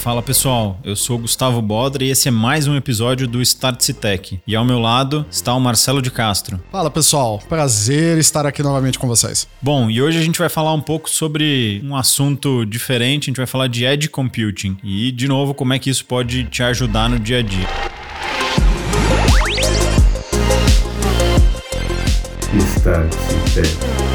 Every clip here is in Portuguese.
Fala pessoal, eu sou o Gustavo Bodra e esse é mais um episódio do Start Tech. E ao meu lado está o Marcelo de Castro. Fala pessoal, prazer estar aqui novamente com vocês. Bom, e hoje a gente vai falar um pouco sobre um assunto diferente, a gente vai falar de Edge Computing e, de novo, como é que isso pode te ajudar no dia a dia. Start Tech.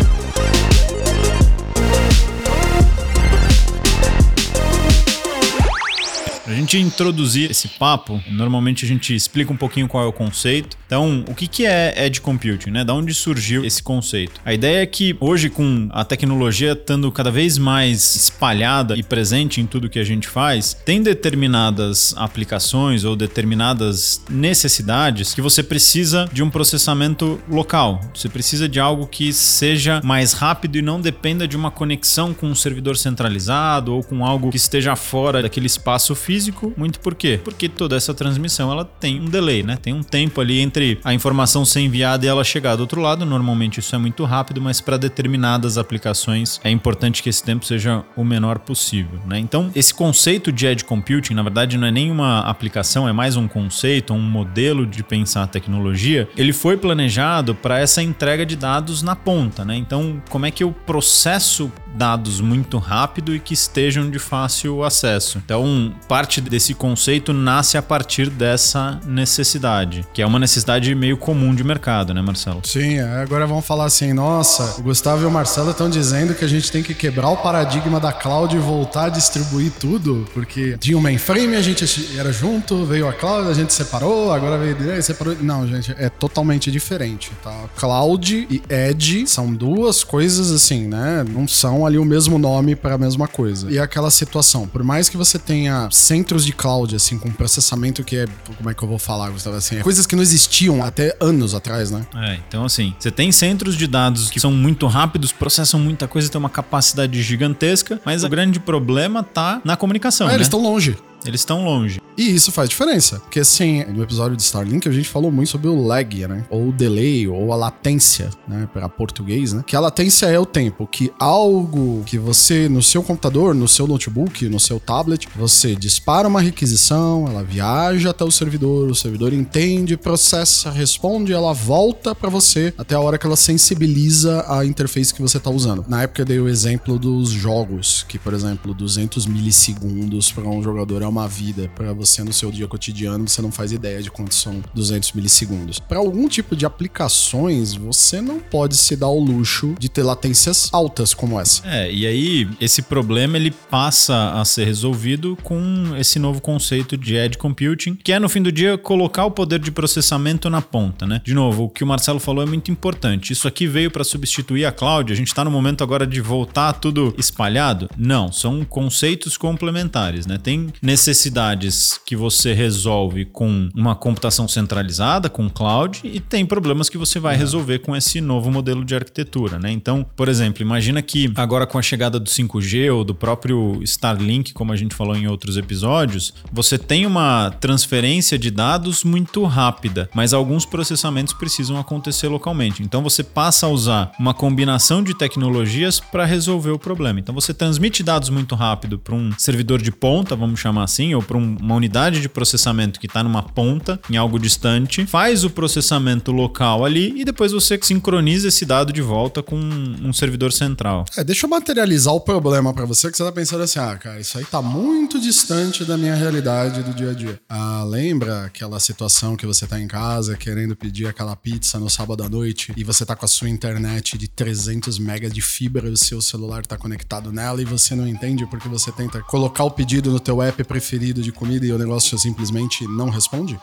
Gente introduzir esse papo, normalmente a gente explica um pouquinho qual é o conceito. Então, o que, que é Edge Computing, né? Da onde surgiu esse conceito? A ideia é que hoje, com a tecnologia estando cada vez mais espalhada e presente em tudo que a gente faz, tem determinadas aplicações ou determinadas necessidades que você precisa de um processamento local. Você precisa de algo que seja mais rápido e não dependa de uma conexão com um servidor centralizado ou com algo que esteja fora daquele espaço físico muito por quê? Porque toda essa transmissão ela tem um delay, né? Tem um tempo ali entre a informação ser enviada e ela chegar do outro lado. Normalmente isso é muito rápido, mas para determinadas aplicações é importante que esse tempo seja o menor possível, né? Então, esse conceito de edge computing, na verdade, não é nenhuma aplicação, é mais um conceito, um modelo de pensar a tecnologia. Ele foi planejado para essa entrega de dados na ponta, né? Então, como é que eu processo dados muito rápido e que estejam de fácil acesso? Então, parte desse conceito nasce a partir dessa necessidade, que é uma necessidade meio comum de mercado, né, Marcelo? Sim, é, agora vamos falar assim: nossa, o Gustavo e o Marcelo estão dizendo que a gente tem que quebrar o paradigma da cloud e voltar a distribuir tudo, porque tinha um mainframe, a gente era junto, veio a cloud, a gente separou, agora veio separou. Não, gente, é totalmente diferente, tá? Cloud e edge são duas coisas assim, né? Não são ali o mesmo nome para a mesma coisa. E aquela situação, por mais que você tenha centros de cloud, assim, com processamento que é. Como é que eu vou falar, Gustavo? Assim, é coisas que não existiam até anos atrás, né? É, então assim, você tem centros de dados que são muito rápidos, processam muita coisa, tem uma capacidade gigantesca, mas o grande problema tá na comunicação. É, né? eles estão longe. Eles estão longe. E isso faz diferença. Porque, assim, no episódio de Starlink a gente falou muito sobre o lag, né? Ou o delay, ou a latência, né? Para português, né? Que a latência é o tempo que algo que você, no seu computador, no seu notebook, no seu tablet, você dispara uma requisição, ela viaja até o servidor, o servidor entende, processa, responde, ela volta para você até a hora que ela sensibiliza a interface que você tá usando. Na época eu dei o exemplo dos jogos, que, por exemplo, 200 milissegundos para um jogador é uma vida. Para você no seu dia cotidiano, você não faz ideia de quantos são 200 milissegundos. Para algum tipo de aplicações, você não pode se dar o luxo de ter latências altas como essa. É, e aí esse problema ele passa a ser resolvido com esse novo conceito de edge computing, que é no fim do dia colocar o poder de processamento na ponta, né? De novo, o que o Marcelo falou é muito importante. Isso aqui veio para substituir a cloud. A gente está no momento agora de voltar tudo espalhado? Não, são conceitos complementares, né? Tem necessidades que você resolve com uma computação centralizada, com cloud, e tem problemas que você vai resolver com esse novo modelo de arquitetura, né? Então, por exemplo, imagina que agora com a chegada do 5G ou do próprio Starlink, como a gente falou em outros episódios, você tem uma transferência de dados muito rápida, mas alguns processamentos precisam acontecer localmente. Então você passa a usar uma combinação de tecnologias para resolver o problema. Então você transmite dados muito rápido para um servidor de ponta, vamos chamar assim, ou para uma unidade de processamento que está numa ponta, em algo distante, faz o processamento local ali e depois você sincroniza esse dado de volta com um servidor central. É, deixa eu materializar o problema para você que você tá pensando assim, ah, cara, isso aí tá muito distante da minha realidade do dia a dia. Ah, lembra aquela situação que você tá em casa querendo pedir aquela pizza no sábado à noite e você tá com a sua internet de 300 megas de fibra e o seu celular tá conectado nela e você não entende porque você tenta colocar o pedido no teu app preferido de comida e o negócio simplesmente não responde?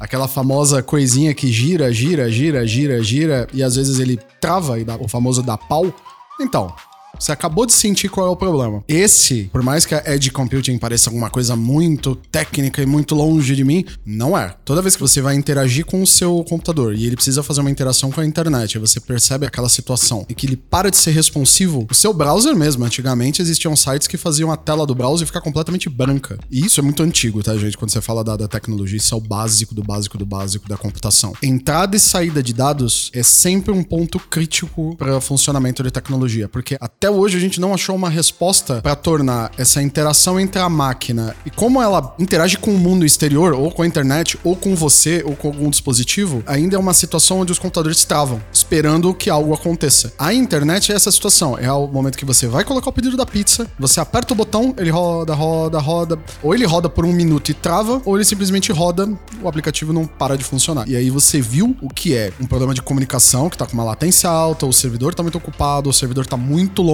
Aquela famosa coisinha que gira, gira, gira, gira, gira e às vezes ele trava e dá o famoso dá pau? Então, você acabou de sentir qual é o problema. Esse, por mais que a Edge Computing pareça alguma coisa muito técnica e muito longe de mim, não é. Toda vez que você vai interagir com o seu computador e ele precisa fazer uma interação com a internet, você percebe aquela situação e que ele para de ser responsivo, o seu browser mesmo, antigamente existiam sites que faziam a tela do browser ficar completamente branca. E isso é muito antigo, tá, gente? Quando você fala da, da tecnologia, isso é o básico do básico do básico da computação. Entrada e saída de dados é sempre um ponto crítico para o funcionamento de tecnologia, porque até até hoje a gente não achou uma resposta para tornar essa interação entre a máquina e como ela interage com o mundo exterior, ou com a internet, ou com você, ou com algum dispositivo, ainda é uma situação onde os computadores travam, esperando que algo aconteça. A internet é essa situação. É o momento que você vai colocar o pedido da pizza, você aperta o botão, ele roda, roda, roda. Ou ele roda por um minuto e trava, ou ele simplesmente roda, o aplicativo não para de funcionar. E aí você viu o que é um problema de comunicação que tá com uma latência alta, o servidor tá muito ocupado, o servidor tá muito longe,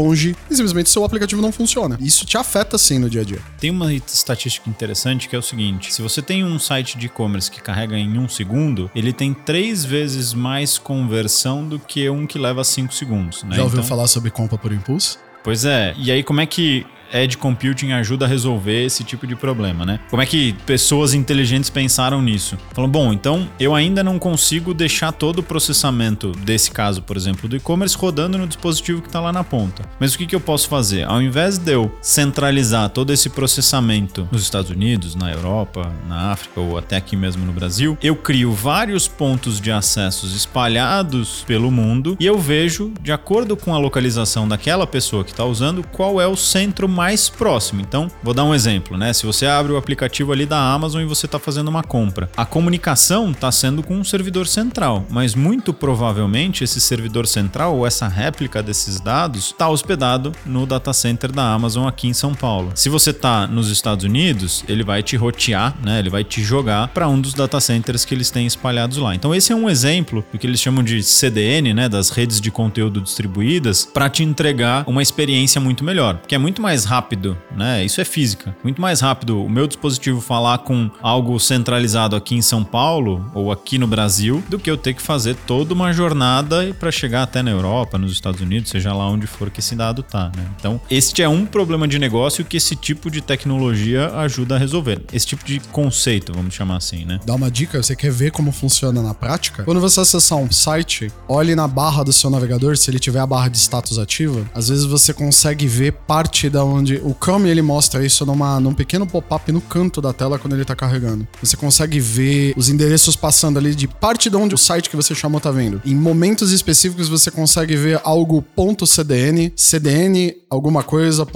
e simplesmente seu aplicativo não funciona. Isso te afeta sim no dia a dia. Tem uma estatística interessante que é o seguinte: se você tem um site de e-commerce que carrega em um segundo, ele tem três vezes mais conversão do que um que leva cinco segundos. Né? Já ouviu então... falar sobre compra por impulso? Pois é. E aí, como é que Edge Computing ajuda a resolver esse tipo de problema, né? Como é que pessoas inteligentes pensaram nisso? Falam, bom, então eu ainda não consigo deixar todo o processamento desse caso, por exemplo, do e-commerce rodando no dispositivo que está lá na ponta. Mas o que, que eu posso fazer? Ao invés de eu centralizar todo esse processamento nos Estados Unidos, na Europa, na África ou até aqui mesmo no Brasil, eu crio vários pontos de acessos espalhados pelo mundo e eu vejo, de acordo com a localização daquela pessoa que está usando, qual é o centro mais próximo. Então, vou dar um exemplo, né? Se você abre o aplicativo ali da Amazon e você está fazendo uma compra, a comunicação está sendo com um servidor central, mas muito provavelmente esse servidor central ou essa réplica desses dados está hospedado no data center da Amazon aqui em São Paulo. Se você está nos Estados Unidos, ele vai te rotear, né? Ele vai te jogar para um dos data centers que eles têm espalhados lá. Então, esse é um exemplo do que eles chamam de CDN, né? Das redes de conteúdo distribuídas, para te entregar uma experiência muito melhor, porque é muito mais rápido, né? Isso é física. Muito mais rápido o meu dispositivo falar com algo centralizado aqui em São Paulo ou aqui no Brasil do que eu ter que fazer toda uma jornada para chegar até na Europa, nos Estados Unidos, seja lá onde for que esse dado tá, né? Então, este é um problema de negócio que esse tipo de tecnologia ajuda a resolver. Esse tipo de conceito, vamos chamar assim, né? Dá uma dica, você quer ver como funciona na prática? Quando você acessar um site, olhe na barra do seu navegador, se ele tiver a barra de status ativa, às vezes você consegue ver parte da onde onde o Chrome ele mostra isso numa, num pequeno pop-up no canto da tela quando ele tá carregando. Você consegue ver os endereços passando ali de parte de onde o site que você chamou tá vendo. Em momentos específicos você consegue ver algo .cdn, cdn alguma coisa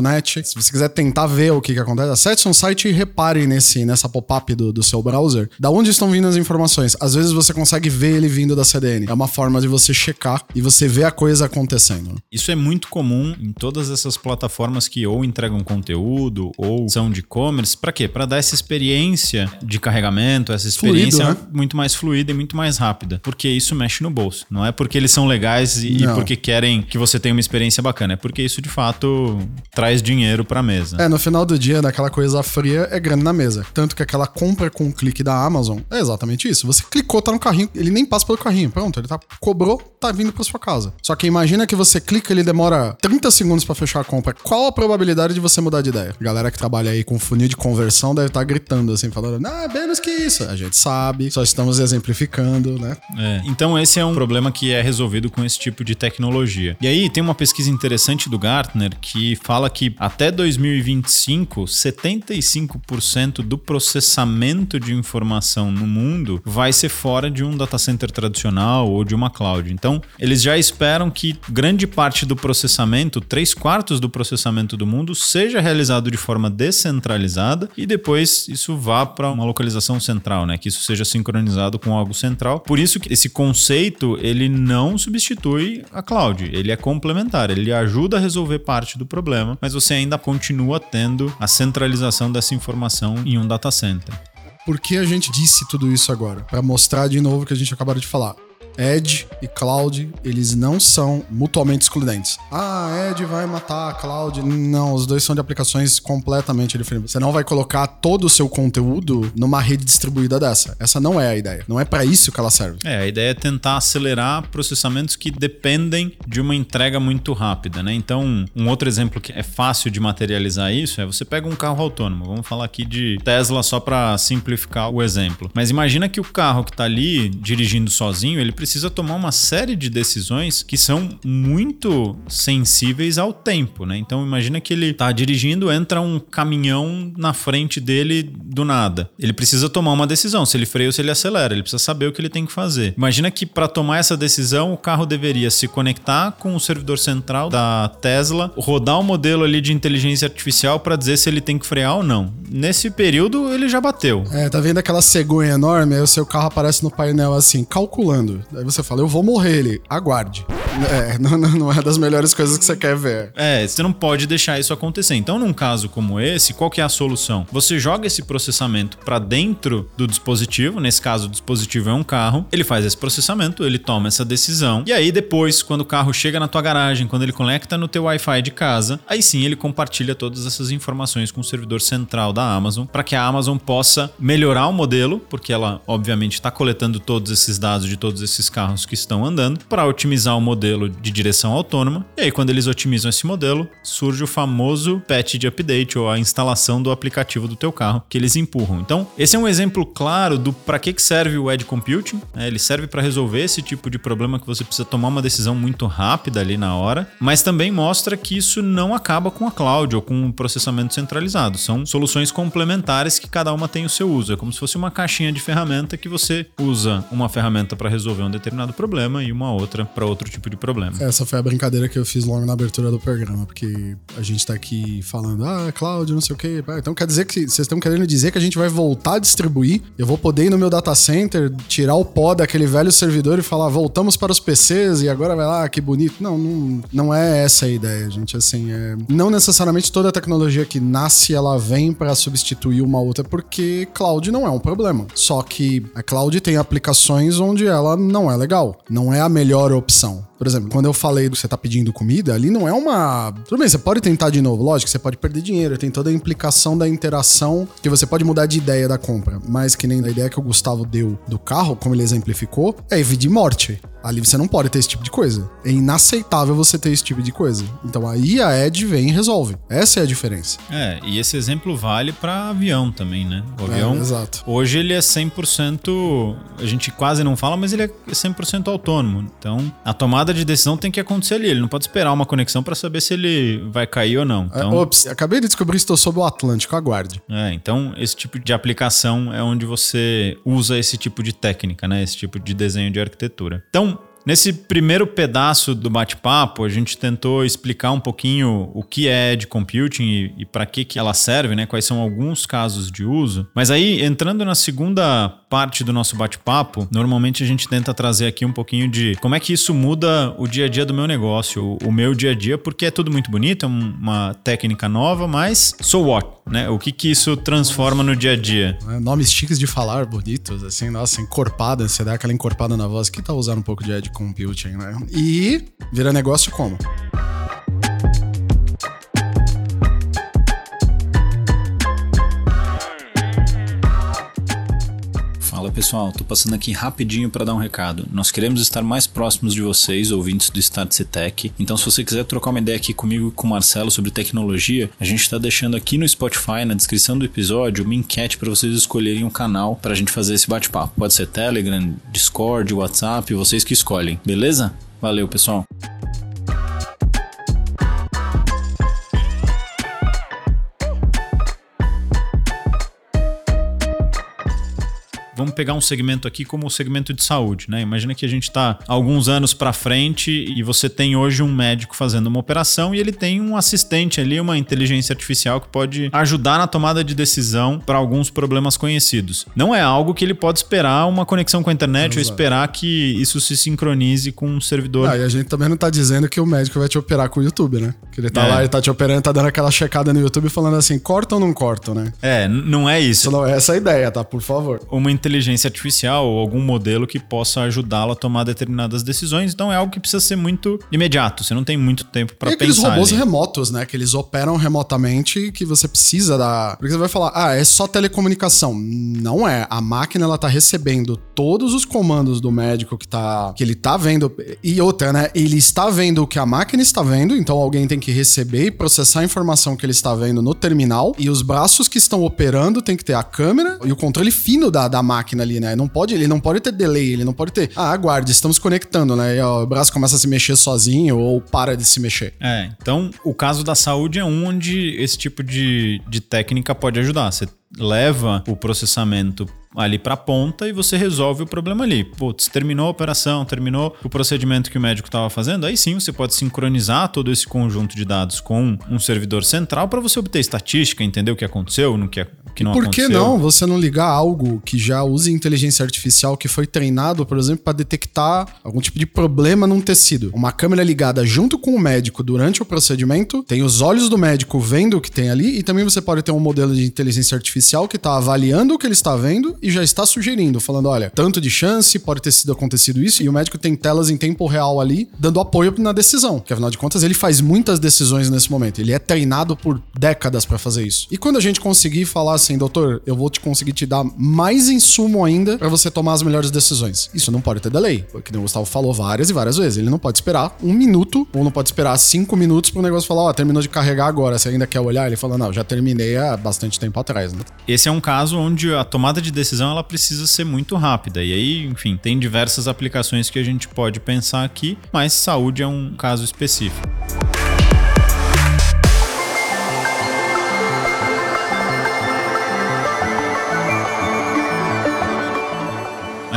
.net. Se você quiser tentar ver o que que acontece, acesse um site e repare nesse nessa pop-up do, do seu browser. Da onde estão vindo as informações? Às vezes você consegue ver ele vindo da CDN. É uma forma de você checar e você ver a coisa acontecendo. Isso é muito comum em todas essas plataformas plataformas que ou entregam conteúdo ou são de e-commerce. Para quê? Para dar essa experiência de carregamento, essa experiência Fluido, né? muito mais fluida e muito mais rápida. Porque isso mexe no bolso. Não é porque eles são legais e, e porque querem que você tenha uma experiência bacana. É porque isso de fato traz dinheiro para mesa. É, no final do dia, daquela coisa fria, é grana na mesa. Tanto que aquela compra com um clique da Amazon é exatamente isso. Você clicou, tá no carrinho, ele nem passa pelo carrinho. Pronto, ele tá cobrou, tá vindo para sua casa. Só que imagina que você clica, ele demora 30 segundos para fechar a compra qual a probabilidade de você mudar de ideia? A galera que trabalha aí com funil de conversão deve estar tá gritando assim, falando, ah, menos que isso. A gente sabe, só estamos exemplificando, né? É, então esse é um problema que é resolvido com esse tipo de tecnologia. E aí tem uma pesquisa interessante do Gartner que fala que até 2025, 75% do processamento de informação no mundo vai ser fora de um data center tradicional ou de uma cloud. Então, eles já esperam que grande parte do processamento, 3 quartos do processamento do mundo seja realizado de forma descentralizada e depois isso vá para uma localização central, né? Que isso seja sincronizado com algo central. Por isso que esse conceito ele não substitui a cloud, ele é complementar, ele ajuda a resolver parte do problema, mas você ainda continua tendo a centralização dessa informação em um data center. Por que a gente disse tudo isso agora? Para mostrar de novo o que a gente acabou de falar. Edge e Cloud, eles não são mutuamente excludentes. Ah, Edge vai matar a Cloud. Não, os dois são de aplicações completamente diferentes. Você não vai colocar todo o seu conteúdo numa rede distribuída dessa. Essa não é a ideia. Não é para isso que ela serve. É, a ideia é tentar acelerar processamentos que dependem de uma entrega muito rápida, né? Então, um outro exemplo que é fácil de materializar isso é você pega um carro autônomo. Vamos falar aqui de Tesla só para simplificar o exemplo. Mas imagina que o carro que está ali dirigindo sozinho, ele precisa precisa tomar uma série de decisões que são muito sensíveis ao tempo, né? Então imagina que ele tá dirigindo, entra um caminhão na frente dele do nada. Ele precisa tomar uma decisão, se ele freia ou se ele acelera, ele precisa saber o que ele tem que fazer. Imagina que para tomar essa decisão, o carro deveria se conectar com o servidor central da Tesla, rodar o um modelo ali de inteligência artificial para dizer se ele tem que frear ou não. Nesse período, ele já bateu. É, tá vendo aquela cegonha enorme? Aí o seu carro aparece no painel assim, calculando. Aí você fala, eu vou morrer ele, aguarde. É, não, não é das melhores coisas que você quer ver. É, você não pode deixar isso acontecer. Então, num caso como esse, qual que é a solução? Você joga esse processamento para dentro do dispositivo, nesse caso o dispositivo é um carro, ele faz esse processamento, ele toma essa decisão, e aí depois, quando o carro chega na tua garagem, quando ele conecta no teu Wi-Fi de casa, aí sim ele compartilha todas essas informações com o servidor central da Amazon, para que a Amazon possa melhorar o modelo, porque ela obviamente está coletando todos esses dados de todos esses carros que estão andando, para otimizar o modelo modelo de direção autônoma. E aí, quando eles otimizam esse modelo, surge o famoso patch de update ou a instalação do aplicativo do teu carro que eles empurram. Então, esse é um exemplo claro do para que serve o edge computing. Né? Ele serve para resolver esse tipo de problema que você precisa tomar uma decisão muito rápida ali na hora, mas também mostra que isso não acaba com a cloud ou com o processamento centralizado. São soluções complementares que cada uma tem o seu uso. É como se fosse uma caixinha de ferramenta que você usa uma ferramenta para resolver um determinado problema e uma outra para outro tipo de problema. Essa foi a brincadeira que eu fiz logo na abertura do programa, porque a gente tá aqui falando, ah, cloud, não sei o quê. Então quer dizer que vocês estão querendo dizer que a gente vai voltar a distribuir? Eu vou poder ir no meu data center, tirar o pó daquele velho servidor e falar, voltamos para os PCs e agora vai lá, que bonito. Não, não, não é essa a ideia, gente. Assim, é... não necessariamente toda tecnologia que nasce ela vem para substituir uma outra, porque cloud não é um problema. Só que a cloud tem aplicações onde ela não é legal, não é a melhor opção. Por exemplo, quando eu falei que você tá pedindo comida, ali não é uma. Tudo bem, você pode tentar de novo, lógico, você pode perder dinheiro, tem toda a implicação da interação, que você pode mudar de ideia da compra, mas que nem a ideia que o Gustavo deu do carro, como ele exemplificou, é vida e morte. Ali você não pode ter esse tipo de coisa. É inaceitável você ter esse tipo de coisa. Então aí a Edge vem e resolve. Essa é a diferença. É, e esse exemplo vale para avião também, né? O avião, é, exato. hoje ele é 100%, a gente quase não fala, mas ele é 100% autônomo. Então, a tomada de decisão tem que acontecer ali. Ele não pode esperar uma conexão para saber se ele vai cair ou não. Então, é, ops, acabei de descobrir que estou sob o Atlântico, aguarde. É, então esse tipo de aplicação é onde você usa esse tipo de técnica, né? Esse tipo de desenho de arquitetura. Então, Nesse primeiro pedaço do bate-papo, a gente tentou explicar um pouquinho o que é de computing e, e para que, que ela serve, né? Quais são alguns casos de uso. Mas aí, entrando na segunda parte do nosso bate-papo, normalmente a gente tenta trazer aqui um pouquinho de como é que isso muda o dia a dia do meu negócio, o, o meu dia a dia, porque é tudo muito bonito, é uma técnica nova, mas so what? Né? O que que isso transforma no dia a dia? É, nomes chiques de falar, bonitos, assim, nossa, encorpada, você dá aquela encorpada na voz, que tá usando um pouco de edge computing, né? E vira negócio como? Pessoal, tô passando aqui rapidinho para dar um recado. Nós queremos estar mais próximos de vocês, ouvintes do Start Tech. Então, se você quiser trocar uma ideia aqui comigo e com o Marcelo sobre tecnologia, a gente está deixando aqui no Spotify, na descrição do episódio, uma enquete para vocês escolherem um canal para a gente fazer esse bate-papo. Pode ser Telegram, Discord, WhatsApp, vocês que escolhem, beleza? Valeu, pessoal. Vamos pegar um segmento aqui como o segmento de saúde, né? Imagina que a gente está alguns anos para frente e você tem hoje um médico fazendo uma operação e ele tem um assistente ali, uma inteligência artificial que pode ajudar na tomada de decisão para alguns problemas conhecidos. Não é algo que ele pode esperar uma conexão com a internet Exato. ou esperar que isso se sincronize com um servidor. Ah, e a gente também não está dizendo que o médico vai te operar com o YouTube, né? Que ele tá é. lá, ele tá te operando, tá dando aquela checada no YouTube falando assim, corta ou não corta, né? É, não é isso. Não é essa a ideia, tá? Por favor. Uma inteligência artificial ou algum modelo que possa ajudá-lo a tomar determinadas decisões. Então é algo que precisa ser muito imediato. Você não tem muito tempo para pensar. aqueles robôs ali. remotos, né? Que eles operam remotamente que você precisa da. Porque você vai falar, ah, é só telecomunicação. Não é. A máquina ela tá recebendo todos os comandos do médico que tá. que ele tá vendo. E outra, né? Ele está vendo o que a máquina está vendo, então alguém tem que receber e processar a informação que ele está vendo no terminal. E os braços que estão operando tem que ter a câmera e o controle fino da, da máquina máquina ali, né? Não pode, ele não pode ter delay, ele não pode ter. Ah, aguarde, estamos conectando, né? E ó, o braço começa a se mexer sozinho ou para de se mexer. É, então o caso da saúde é um onde esse tipo de, de técnica pode ajudar. Você leva o processamento ali para a ponta e você resolve o problema ali. Putz, terminou a operação, terminou o procedimento que o médico estava fazendo, aí sim você pode sincronizar todo esse conjunto de dados com um servidor central para você obter estatística, entender o que aconteceu, no que, que não Por aconteceu. que não você não ligar algo que já use inteligência artificial que foi treinado, por exemplo, para detectar algum tipo de problema num tecido? Uma câmera ligada junto com o médico durante o procedimento, tem os olhos do médico vendo o que tem ali e também você pode ter um modelo de inteligência artificial que está avaliando o que ele está vendo e já está sugerindo, falando, olha, tanto de chance, pode ter sido acontecido isso, e o médico tem telas em tempo real ali, dando apoio na decisão, que afinal de contas ele faz muitas decisões nesse momento, ele é treinado por décadas para fazer isso. E quando a gente conseguir falar assim, doutor, eu vou te conseguir te dar mais insumo ainda para você tomar as melhores decisões. Isso não pode ter delay, porque o Gustavo falou várias e várias vezes, ele não pode esperar um minuto, ou não pode esperar cinco minutos para o negócio falar, ó, terminou de carregar agora, você ainda quer olhar? Ele fala, não, já terminei há bastante tempo atrás, né? Esse é um caso onde a tomada de decisão ela precisa ser muito rápida. E aí, enfim, tem diversas aplicações que a gente pode pensar aqui, mas saúde é um caso específico.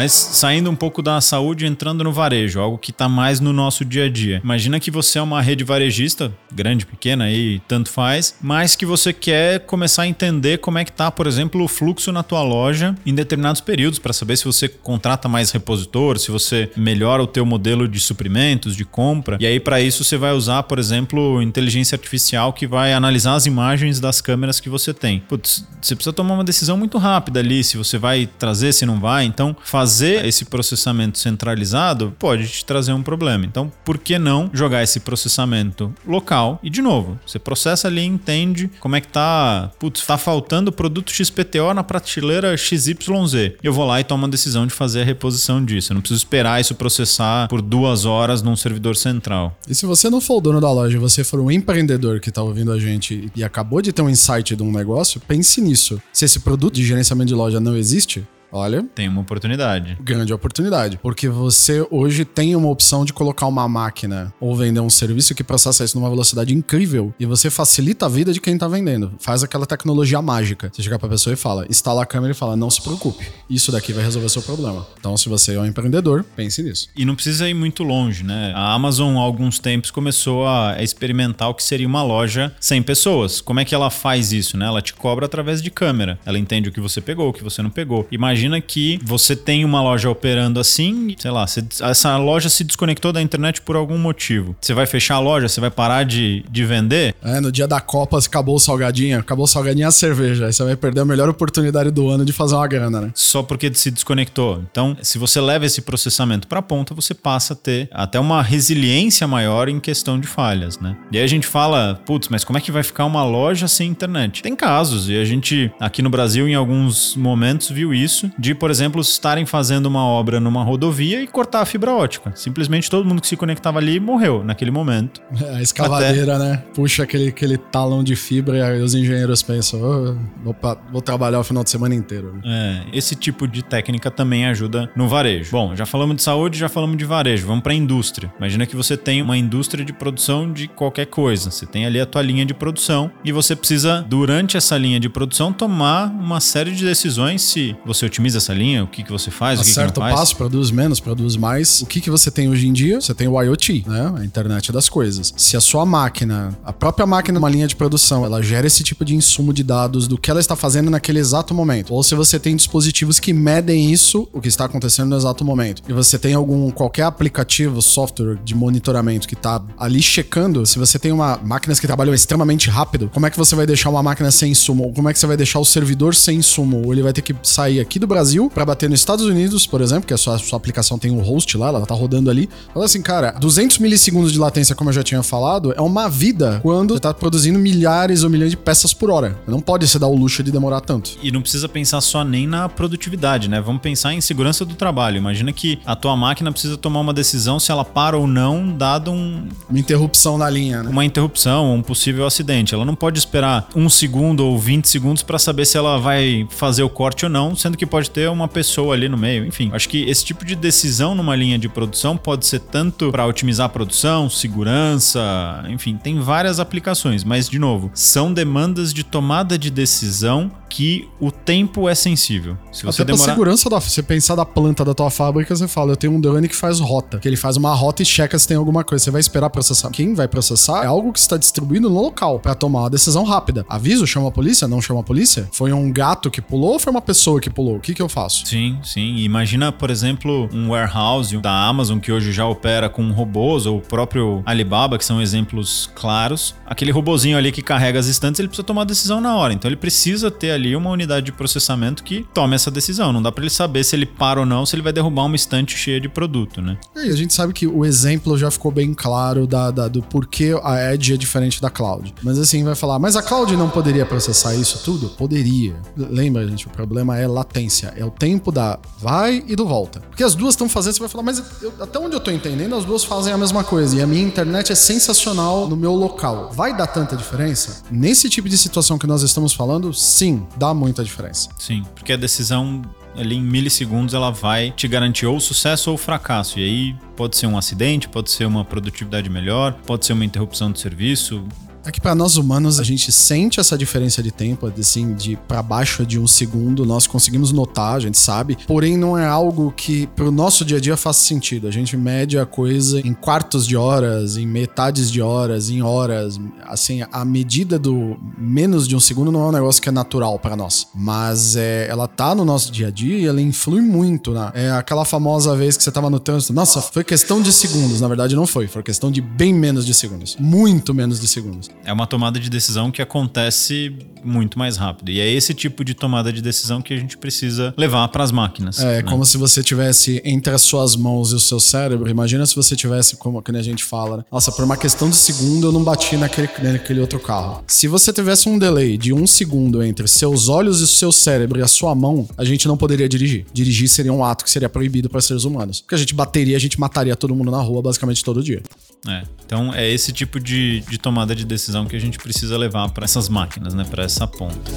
Mas saindo um pouco da saúde, entrando no varejo, algo que está mais no nosso dia a dia. Imagina que você é uma rede varejista, grande, pequena, aí tanto faz, mas que você quer começar a entender como é que tá, por exemplo, o fluxo na tua loja em determinados períodos, para saber se você contrata mais repositor, se você melhora o teu modelo de suprimentos, de compra. E aí para isso você vai usar, por exemplo, inteligência artificial que vai analisar as imagens das câmeras que você tem. Putz, você precisa tomar uma decisão muito rápida ali, se você vai trazer, se não vai. Então, fazer esse processamento centralizado pode te trazer um problema. Então, por que não jogar esse processamento local? E de novo, você processa ali, entende como é que tá, putz, tá faltando produto XPTO na prateleira XYZ. Eu vou lá e tomo a decisão de fazer a reposição disso. Eu não preciso esperar isso processar por duas horas num servidor central. E se você não for o dono da loja, você for um empreendedor que está ouvindo a gente e acabou de ter um insight de um negócio, pense nisso. Se esse produto de gerenciamento de loja não existe, Olha, tem uma oportunidade. Grande oportunidade. Porque você hoje tem uma opção de colocar uma máquina ou vender um serviço que processa isso numa velocidade incrível e você facilita a vida de quem tá vendendo. Faz aquela tecnologia mágica. Você chega pra pessoa e fala, instala a câmera e fala, não se preocupe, isso daqui vai resolver seu problema. Então, se você é um empreendedor, pense nisso. E não precisa ir muito longe, né? A Amazon, há alguns tempos, começou a experimentar o que seria uma loja sem pessoas. Como é que ela faz isso, né? Ela te cobra através de câmera. Ela entende o que você pegou, o que você não pegou. Imagina imagina que você tem uma loja operando assim, sei lá, você, essa loja se desconectou da internet por algum motivo. Você vai fechar a loja? Você vai parar de, de vender? É, no dia da Copa acabou o salgadinho, acabou o salgadinho e a cerveja. Aí você vai perder a melhor oportunidade do ano de fazer uma grana, né? Só porque se desconectou. Então, se você leva esse processamento para ponta, você passa a ter até uma resiliência maior em questão de falhas, né? E aí a gente fala, putz, mas como é que vai ficar uma loja sem internet? Tem casos, e a gente aqui no Brasil, em alguns momentos, viu isso de, por exemplo, estarem fazendo uma obra numa rodovia e cortar a fibra ótica. Simplesmente todo mundo que se conectava ali morreu naquele momento. É, a escavadeira, Até... né? Puxa aquele, aquele talão de fibra e aí os engenheiros pensam, oh, vou, vou, trabalhar o final de semana inteiro. Né? É, esse tipo de técnica também ajuda no varejo. Bom, já falamos de saúde, já falamos de varejo. Vamos para indústria. Imagina que você tem uma indústria de produção de qualquer coisa. Você tem ali a tua linha de produção e você precisa, durante essa linha de produção, tomar uma série de decisões se você utiliza otimiza essa linha? O que, que você faz? Acerta o que, que passo, produz menos, produz mais. O que, que você tem hoje em dia? Você tem o IoT, né? A internet das coisas. Se a sua máquina, a própria máquina, uma linha de produção, ela gera esse tipo de insumo de dados do que ela está fazendo naquele exato momento. Ou se você tem dispositivos que medem isso, o que está acontecendo no exato momento. E você tem algum qualquer aplicativo, software de monitoramento que está ali checando, se você tem uma máquinas que trabalham extremamente rápido, como é que você vai deixar uma máquina sem insumo? Ou como é que você vai deixar o servidor sem insumo? Ou ele vai ter que sair aqui do Brasil para bater nos Estados Unidos, por exemplo, que a sua, sua aplicação tem um host lá, ela tá rodando ali. Fala assim, cara, 200 milissegundos de latência, como eu já tinha falado, é uma vida quando você tá produzindo milhares ou milhões de peças por hora. Não pode se dar o luxo de demorar tanto. E não precisa pensar só nem na produtividade, né? Vamos pensar em segurança do trabalho. Imagina que a tua máquina precisa tomar uma decisão se ela para ou não, dado um... Uma interrupção na linha, né? Uma interrupção, um possível acidente. Ela não pode esperar um segundo ou 20 segundos para saber se ela vai fazer o corte ou não, sendo que pode pode ter uma pessoa ali no meio. Enfim, acho que esse tipo de decisão numa linha de produção pode ser tanto para otimizar a produção, segurança, enfim, tem várias aplicações, mas de novo, são demandas de tomada de decisão que o tempo é sensível. Se você Até demorar segurança da você pensar da planta da tua fábrica, você fala, eu tenho um drone que faz rota, que ele faz uma rota e checa se tem alguma coisa. Você vai esperar processar. Quem vai processar é algo que está distribuído no local para tomar uma decisão rápida. Aviso, chama a polícia, não chama a polícia? Foi um gato que pulou ou foi uma pessoa que pulou? O que que eu faço? Sim, sim. Imagina, por exemplo, um warehouse da Amazon que hoje já opera com robôs, ou o próprio Alibaba, que são exemplos claros. Aquele robozinho ali que carrega as estantes, ele precisa tomar a decisão na hora. Então ele precisa ter ali uma unidade de processamento que tome essa decisão. Não dá para ele saber se ele para ou não, se ele vai derrubar uma estante cheia de produto, né? E a gente sabe que o exemplo já ficou bem claro da, da- do porquê a Edge é diferente da Cloud. Mas assim, vai falar, mas a Cloud não poderia processar isso tudo? Poderia. Lembra, gente, o problema é latência. É o tempo da vai e do volta. Porque as duas estão fazendo, você vai falar, mas eu- até onde eu tô entendendo, as duas fazem a mesma coisa. E a minha internet é sensacional no meu local. Vai dar tanta diferença? Nesse tipo de situação que nós estamos falando, sim, dá muita diferença. Sim, porque a decisão ali em milissegundos ela vai te garantir ou sucesso ou fracasso. E aí pode ser um acidente, pode ser uma produtividade melhor, pode ser uma interrupção de serviço. É que para nós humanos a gente sente essa diferença de tempo, assim, de para baixo de um segundo, nós conseguimos notar, a gente sabe, porém não é algo que pro nosso dia a dia faça sentido. A gente mede a coisa em quartos de horas, em metades de horas, em horas. Assim, a medida do menos de um segundo não é um negócio que é natural para nós, mas é, ela tá no nosso dia a dia e ela influi muito, né? É aquela famosa vez que você tava no trânsito, nossa, foi questão de segundos, na verdade não foi, foi questão de bem menos de segundos, muito menos de segundos. É uma tomada de decisão que acontece muito mais rápido. E é esse tipo de tomada de decisão que a gente precisa levar para as máquinas. É, né? como se você tivesse entre as suas mãos e o seu cérebro. Imagina se você tivesse, como a gente fala, né? Nossa, por uma questão de segundo eu não bati naquele, naquele outro carro. Se você tivesse um delay de um segundo entre seus olhos e o seu cérebro e a sua mão, a gente não poderia dirigir. Dirigir seria um ato que seria proibido para seres humanos. Porque a gente bateria, a gente mataria todo mundo na rua basicamente todo dia. É. Então é esse tipo de, de tomada de decisão que a gente precisa levar para essas máquinas, né? Para essa ponta.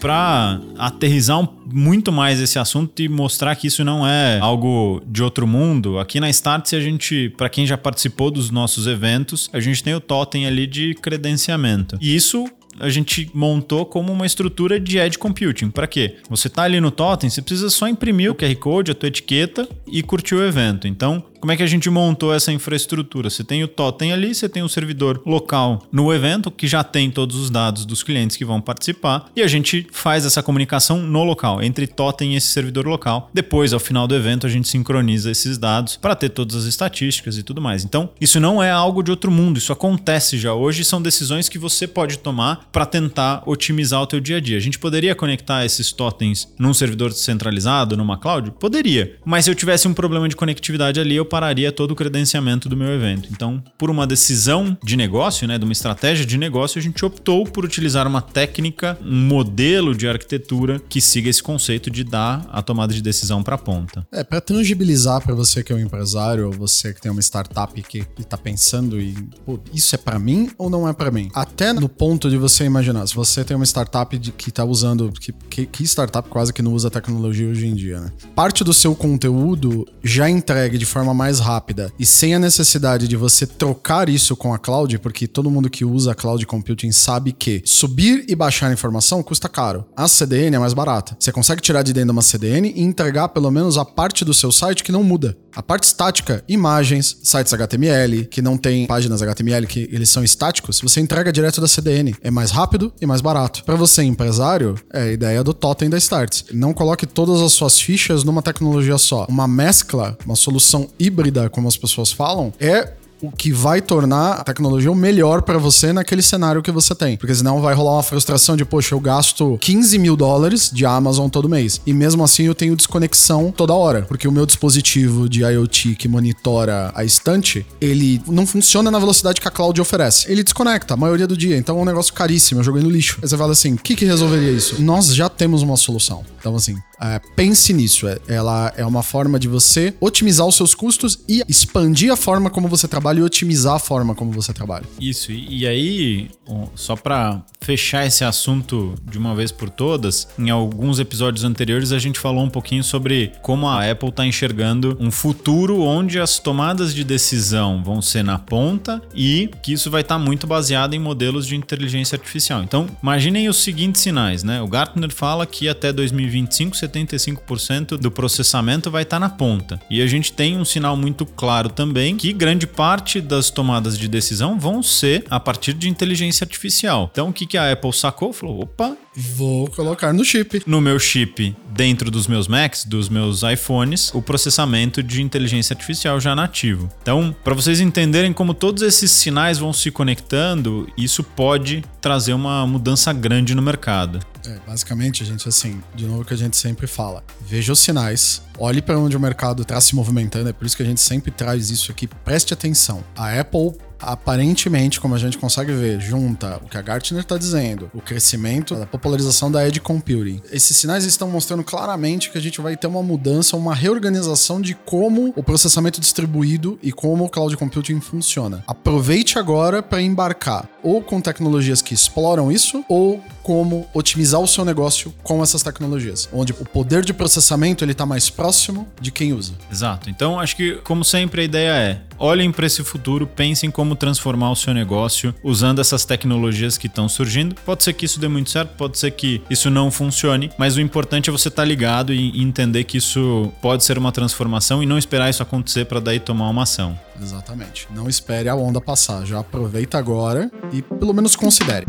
Para aterrizar muito mais esse assunto e mostrar que isso não é algo de outro mundo, aqui na Startse a gente, para quem já participou dos nossos eventos, a gente tem o totem ali de credenciamento. E isso a gente montou como uma estrutura de edge computing. Para quê? Você tá ali no totem, você precisa só imprimir o QR Code, a tua etiqueta e curtir o evento. Então, como é que a gente montou essa infraestrutura? Você tem o totem ali, você tem o servidor local no evento que já tem todos os dados dos clientes que vão participar e a gente faz essa comunicação no local, entre totem e esse servidor local. Depois, ao final do evento, a gente sincroniza esses dados para ter todas as estatísticas e tudo mais. Então, isso não é algo de outro mundo, isso acontece já hoje, são decisões que você pode tomar para tentar otimizar o teu dia a dia. A gente poderia conectar esses totens num servidor centralizado, numa cloud? Poderia. Mas se eu tivesse um problema de conectividade ali, eu pararia todo o credenciamento do meu evento. Então, por uma decisão de negócio, né, de uma estratégia de negócio, a gente optou por utilizar uma técnica, um modelo de arquitetura que siga esse conceito de dar a tomada de decisão para a ponta. É, para tangibilizar para você que é um empresário ou você que tem uma startup que, que tá pensando pô, isso é para mim ou não é para mim? Até no ponto de você imaginar, se você tem uma startup de, que tá usando, que, que, que startup quase que não usa tecnologia hoje em dia, né? Parte do seu conteúdo já entregue de forma mais rápida e sem a necessidade de você trocar isso com a cloud, porque todo mundo que usa cloud computing sabe que subir e baixar informação custa caro. A CDN é mais barata. Você consegue tirar de dentro de uma CDN e entregar pelo menos a parte do seu site que não muda. A parte estática, imagens, sites HTML, que não tem páginas HTML, que eles são estáticos, você entrega direto da CDN. É mais rápido e mais barato. Para você, empresário, é a ideia do totem da Starts. Não coloque todas as suas fichas numa tecnologia só. Uma mescla, uma solução híbrida, como as pessoas falam, é o que vai tornar a tecnologia o melhor para você naquele cenário que você tem. Porque senão vai rolar uma frustração de, poxa, eu gasto 15 mil dólares de Amazon todo mês. E mesmo assim eu tenho desconexão toda hora. Porque o meu dispositivo de IoT que monitora a estante, ele não funciona na velocidade que a cloud oferece. Ele desconecta a maioria do dia. Então é um negócio caríssimo. Eu joguei no lixo. Aí você fala assim: o que, que resolveria isso? Nós já temos uma solução. Então, assim, É, pense nisso. É, ela é uma forma de você otimizar os seus custos e expandir a forma como você trabalha e otimizar a forma como você trabalha. Isso, e, e aí, só para fechar esse assunto de uma vez por todas, em alguns episódios anteriores a gente falou um pouquinho sobre como a Apple está enxergando um futuro onde as tomadas de decisão vão ser na ponta e que isso vai estar tá muito baseado em modelos de inteligência artificial. Então, imaginem os seguintes sinais, né? O Gartner fala que até 2025 75% do processamento vai estar tá na ponta. E a gente tem um sinal muito claro também que grande parte das tomadas de decisão vão ser a partir de inteligência artificial. Então, o que, que a Apple sacou? Falou: opa, Vou colocar no chip. No meu chip, dentro dos meus Macs, dos meus iPhones, o processamento de inteligência artificial já nativo. Então, para vocês entenderem como todos esses sinais vão se conectando, isso pode trazer uma mudança grande no mercado. É, basicamente, a gente, assim, de novo que a gente sempre fala, veja os sinais, olhe para onde o mercado está se movimentando, é por isso que a gente sempre traz isso aqui, preste atenção. A Apple aparentemente, como a gente consegue ver, junta o que a Gartner está dizendo, o crescimento da popularização da Edge Computing. Esses sinais estão mostrando claramente que a gente vai ter uma mudança, uma reorganização de como o processamento distribuído e como o cloud computing funciona. Aproveite agora para embarcar ou com tecnologias que exploram isso ou como otimizar o seu negócio com essas tecnologias, onde o poder de processamento ele está mais próximo de quem usa. Exato. Então acho que como sempre a ideia é olhem para esse futuro, pensem como transformar o seu negócio usando essas tecnologias que estão surgindo. Pode ser que isso dê muito certo, pode ser que isso não funcione, mas o importante é você estar tá ligado e entender que isso pode ser uma transformação e não esperar isso acontecer para daí tomar uma ação. Exatamente. Não espere a onda passar, já aproveita agora e pelo menos considere.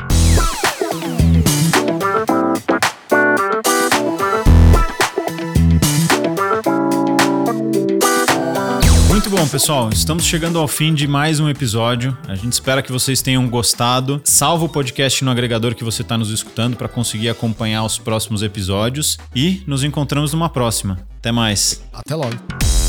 Bom, pessoal, estamos chegando ao fim de mais um episódio. A gente espera que vocês tenham gostado. Salva o podcast no agregador que você está nos escutando para conseguir acompanhar os próximos episódios e nos encontramos numa próxima. Até mais. Até logo.